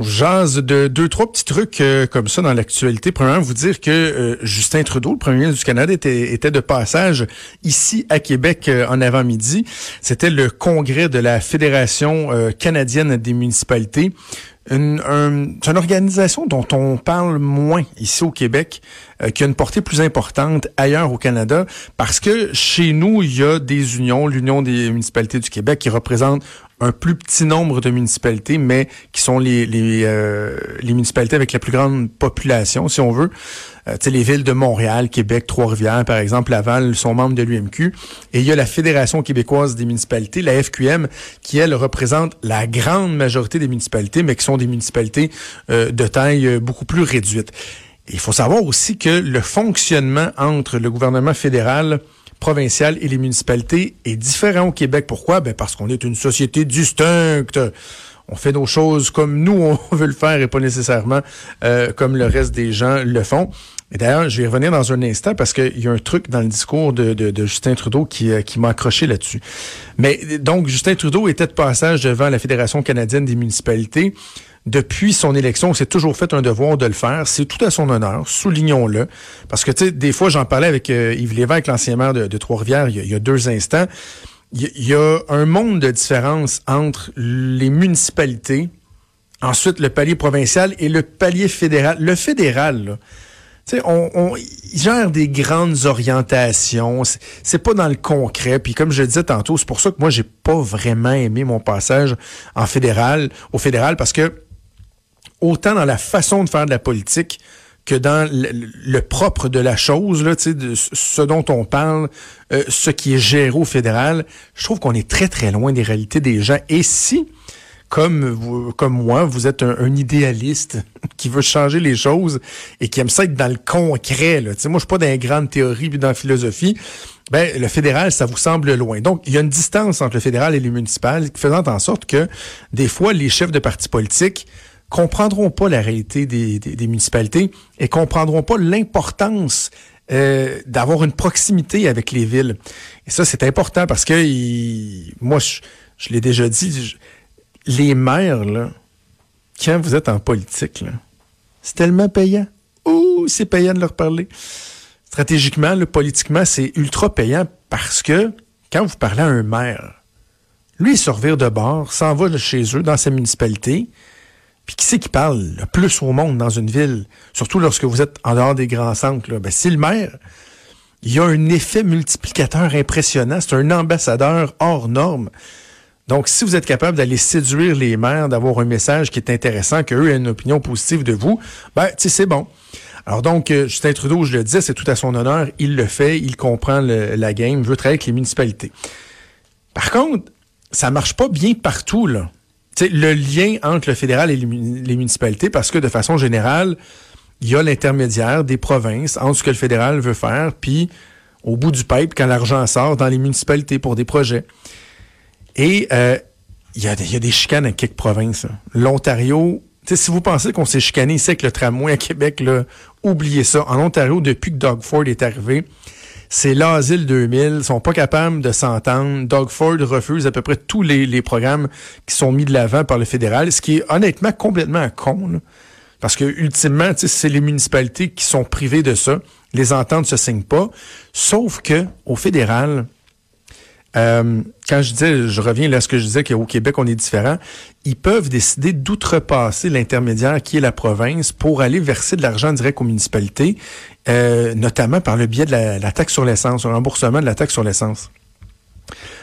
Jase de deux, trois petits trucs euh, comme ça dans l'actualité. Premièrement, vous dire que euh, Justin Trudeau, le premier ministre du Canada, était, était de passage ici à Québec euh, en avant-midi. C'était le congrès de la Fédération canadienne des municipalités. C'est une organisation dont on parle moins ici au Québec, qui a une portée plus importante ailleurs au Canada, parce que chez nous, il y a des unions, l'Union des municipalités du Québec, qui représente un plus petit nombre de municipalités, mais qui sont les, les, euh, municipalités avec la plus grande population, si on veut. Euh, les villes de Montréal, Québec, Trois-Rivières, par exemple, Laval, sont membres de l'UMQ. Et il y a la Fédération québécoise des municipalités, la FQM, qui, elle, représente la grande majorité des municipalités, mais qui sont des municipalités euh, de taille euh, beaucoup plus réduite. il faut savoir aussi que le fonctionnement entre le gouvernement fédéral provinciales et les municipalités est différent au Québec. Pourquoi? Ben parce qu'on est une société distincte. On fait nos choses comme nous, on veut le faire et pas nécessairement euh, comme le reste des gens le font. Et d'ailleurs, je vais revenir dans un instant parce qu'il y a un truc dans le discours de Justin Trudeau qui, euh, qui m'a accroché là-dessus. Mais donc, Justin Trudeau était de passage devant la Fédération canadienne des municipalités depuis son élection, s'est toujours fait un devoir de le faire. C'est tout à son honneur, soulignons-le. Parce que, tu sais, des fois, j'en parlais avec euh, Yves Lévesque, l'ancien maire de, Trois-Rivières, il, y a deux instants. Il y, a un monde de différence entre les municipalités, ensuite le palier provincial et le palier fédéral. Le fédéral, là, sais, on, on gère des grandes orientations. C'est pas dans le concret. Puis comme je le disais tantôt, c'est pour ça que moi j'ai pas vraiment aimé mon passage en fédéral, au fédéral, parce que autant dans la façon de faire de la politique que dans le, propre de la chose, là, ce dont on parle, euh, ce qui est géré au fédéral, je trouve qu'on est très, très loin des réalités des gens. Et si, comme, vous, comme moi, vous êtes un, idéaliste qui veut changer les choses et qui aime ça être dans le concret, moi, je suis pas dans les grandes théories puis dans la philosophie, ben, le fédéral, ça vous semble loin. Donc, il y a une distance entre le fédéral et les municipales faisant en sorte que, des fois, les chefs de partis politiques comprendront pas la réalité des, municipalités et comprendront pas l'importance euh, d'avoir une proximité avec les villes. Et ça, c'est important parce que moi, je, l'ai déjà dit, les maires, là, quand vous êtes en politique, c'est tellement payant. Ouh, c'est payant de leur parler. Stratégiquement, politiquement, c'est ultra payant parce que quand vous parlez à un maire, lui, il se de bord, s'en va chez eux, dans sa municipalité, puis qui c'est qui parle le plus au monde dans une ville, surtout lorsque vous êtes en dehors des grands centres? Ben, c'est le maire. Il y a un effet multiplicateur impressionnant. C'est un ambassadeur hors norme. Donc, si vous êtes capable d'aller séduire les maires, d'avoir un message qui est intéressant, qu'eux aient une opinion positive de vous, ben, tu c'est bon. Alors donc, euh, Justin Trudeau, je le disais, c'est tout à son honneur. Il le fait, il comprend la game, veut travailler avec les municipalités. Par contre, ça marche pas bien partout, là le lien entre le fédéral et les, municipalités, parce que de façon générale, il y a l'intermédiaire des provinces entre ce que le fédéral veut faire, puis au bout du pipe, quand l'argent sort dans les municipalités pour des projets. Et euh, il y, a, des chicanes à quelques provinces. L'Ontario, si vous pensez qu'on s'est chicané ici avec le tramway à Québec, là, oubliez ça. En Ontario, depuis que Doug Ford est arrivé, c'est l'Asile 2000. Ils sont pas capables de s'entendre. Doug Ford refuse à peu près tous les, programmes qui sont mis de l'avant par le fédéral, ce qui est honnêtement complètement con. Parce que ultimement, c'est les municipalités qui sont privées de ça. Les ententes se signent pas. Sauf que au fédéral, euh, quand je disais, je reviens là à ce que je disais qu'au Québec, on est différent, ils peuvent décider d'outrepasser l'intermédiaire qui est la province pour aller verser de l'argent direct aux municipalités, euh, notamment par le biais de la, taxe sur l'essence, le remboursement de la taxe sur l'essence.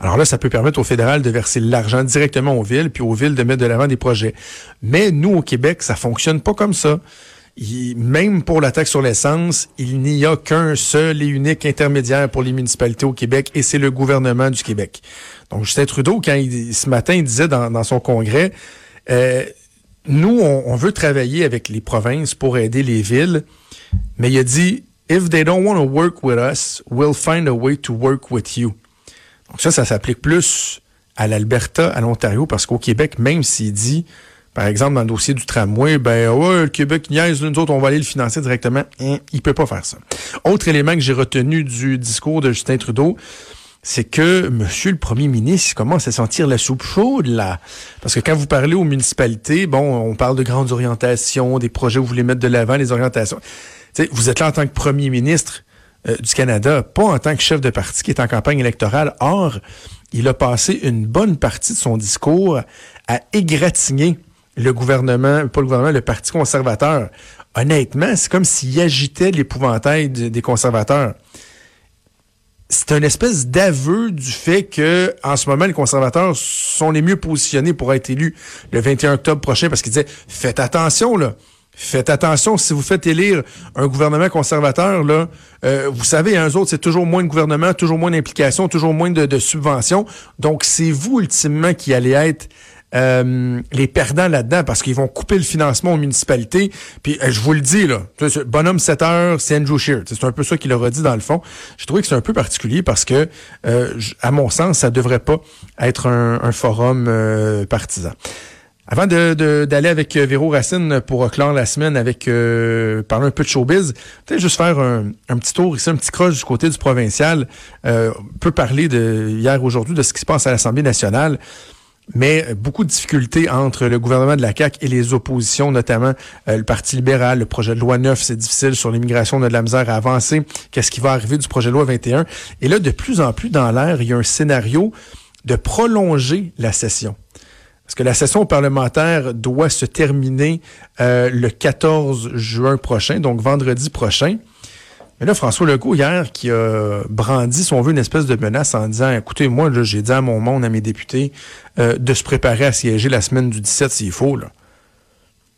Alors là, ça peut permettre au fédéral de verser l'argent directement aux villes, puis aux villes de mettre de l'avant des projets. Mais nous, au Québec, ça fonctionne pas comme ça même pour la taxe sur l'essence, il n'y a qu'un seul et unique intermédiaire pour les municipalités au Québec et c'est le gouvernement du Québec. Donc Justin Trudeau, quand il, ce matin, il disait dans, son congrès, euh, nous, on, veut travailler avec les provinces pour aider les villes, mais il a dit, if they don't want to work with us, we'll find a way to work with you. Donc ça, ça s'applique plus à l'Alberta, à l'Ontario, parce qu'au Québec, même s'il dit, par exemple, dans le dossier du tramway, ben ouais, le Québec niaise, nous autres, on va aller le financer directement. Hein, il peut pas faire ça. Autre élément que j'ai retenu du discours de Justin Trudeau, c'est que Monsieur le Premier ministre commence à sentir la soupe chaude là, parce que quand vous parlez aux municipalités, bon, on parle de grandes orientations, des projets où vous voulez mettre de l'avant, les orientations. vous êtes là en tant que Premier ministre euh, du Canada, pas en tant que chef de parti qui est en campagne électorale. Or, il a passé une bonne partie de son discours à égratigner le gouvernement, pas le gouvernement, le Parti conservateur. Honnêtement, c'est comme s'il agitait l'épouvantail des conservateurs c'est une espèce d'aveu du fait que en ce moment les conservateurs sont les mieux positionnés pour être élus le 21 octobre prochain parce qu'ils disaient faites attention là. Faites attention, si vous faites élire un gouvernement conservateur, là, euh, vous savez, un autres, c'est toujours moins de gouvernement, toujours moins d'implications, toujours moins de, de subventions. Donc, c'est vous, ultimement, qui allez être euh, les perdants là-dedans parce qu'ils vont couper le financement aux municipalités. Puis euh, je vous le dis, là, bonhomme 7 heures, c'est Andrew Shear. C'est un peu ça qu'il a dit dans le fond. J'ai trouvé que c'est un peu particulier parce que, euh, à mon sens, ça devrait pas être un, forum partisan. Avant d'aller avec Véro Racine pour clore la semaine avec parler un peu de showbiz, peut-être juste faire un, petit tour ici, un petit croche du côté du provincial. on peut parler de hier aujourd'hui de ce qui se passe à l'Assemblée nationale mais beaucoup de difficultés entre le gouvernement de la CAQ et les oppositions, notamment euh, le Parti libéral, le projet de loi 9, c'est difficile sur l'immigration, on a de la misère à avancer. Qu'est-ce qui va arriver du projet de loi 21? Et là, de plus en plus dans l'air, il y a un scénario de prolonger la session. Parce que la session parlementaire doit se terminer euh, le 14 juin prochain, donc vendredi prochain. Mais là, François Legault, hier, qui a brandi, si on veut, une espèce de menace en disant, écoutez, moi, j'ai dit à mon monde, à mes députés, euh, de se préparer à siéger la semaine du 17 s'il faut. Là.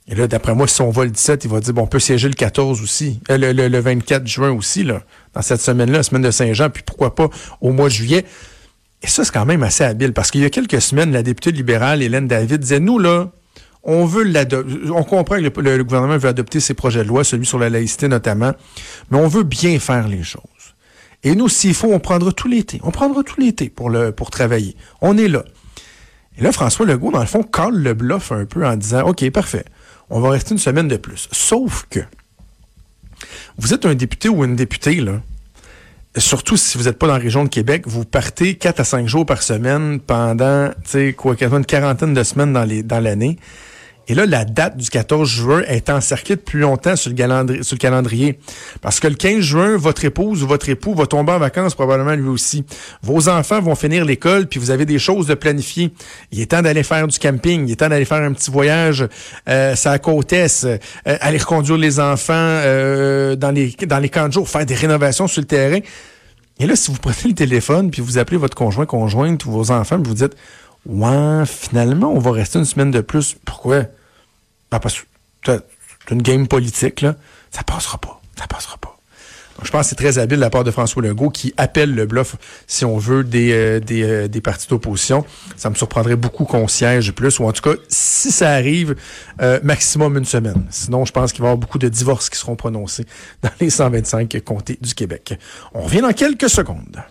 Et là, d'après moi, si on va le 17, il va dire, bon, on peut siéger le 14 aussi, euh, le, le, 24 juin aussi, là, dans cette semaine-là, la semaine de Saint-Jean, puis pourquoi pas au mois de juillet. Et ça, c'est quand même assez habile, parce qu'il y a quelques semaines, la députée libérale, Hélène David, disait, nous, là, on veut. On comprend que le, gouvernement veut adopter ses projets de loi, celui sur la laïcité notamment, mais on veut bien faire les choses. Et nous, s'il faut, on prendra tout l'été. On prendra tout l'été pour le pour travailler. On est là. Et là, François Legault, dans le fond, colle le bluff un peu en disant OK, parfait, on va rester une semaine de plus. Sauf que vous êtes un député ou une députée. Surtout si vous n'êtes pas dans la région de Québec, vous partez 4 à 5 jours par semaine pendant, tu sais, quoi, une quarantaine de semaines dans l'année. Et là, la date du 14 juin est encerclée depuis longtemps sur le, calendrier. Parce que le 15 juin, votre épouse ou votre époux va tomber en vacances probablement lui aussi. Vos enfants vont finir l'école, puis vous avez des choses de planifier. Il est temps d'aller faire du camping, il est temps d'aller faire un petit voyage euh, à la côte est, euh, aller reconduire les enfants euh, dans, les, dans les camps de jour, faire des rénovations sur le terrain. Et là, si vous prenez le téléphone, puis vous appelez votre conjoint, conjointe ou vos enfants, puis vous dites Ouais, finalement, on va rester une semaine de plus. Pourquoi? Ben parce que c'est une game politique, là. Ça passera pas. Ça passera pas. Donc, je pense que c'est très habile de la part de François Legault qui appelle le bluff, si on veut, des, euh, des, euh, des, partis d'opposition. Ça me surprendrait beaucoup qu'on siège plus, ou en tout cas, si ça arrive, euh, maximum une semaine. Sinon, je pense qu'il va y avoir beaucoup de divorces qui seront prononcés dans les 125 comtés du Québec. On revient dans quelques secondes.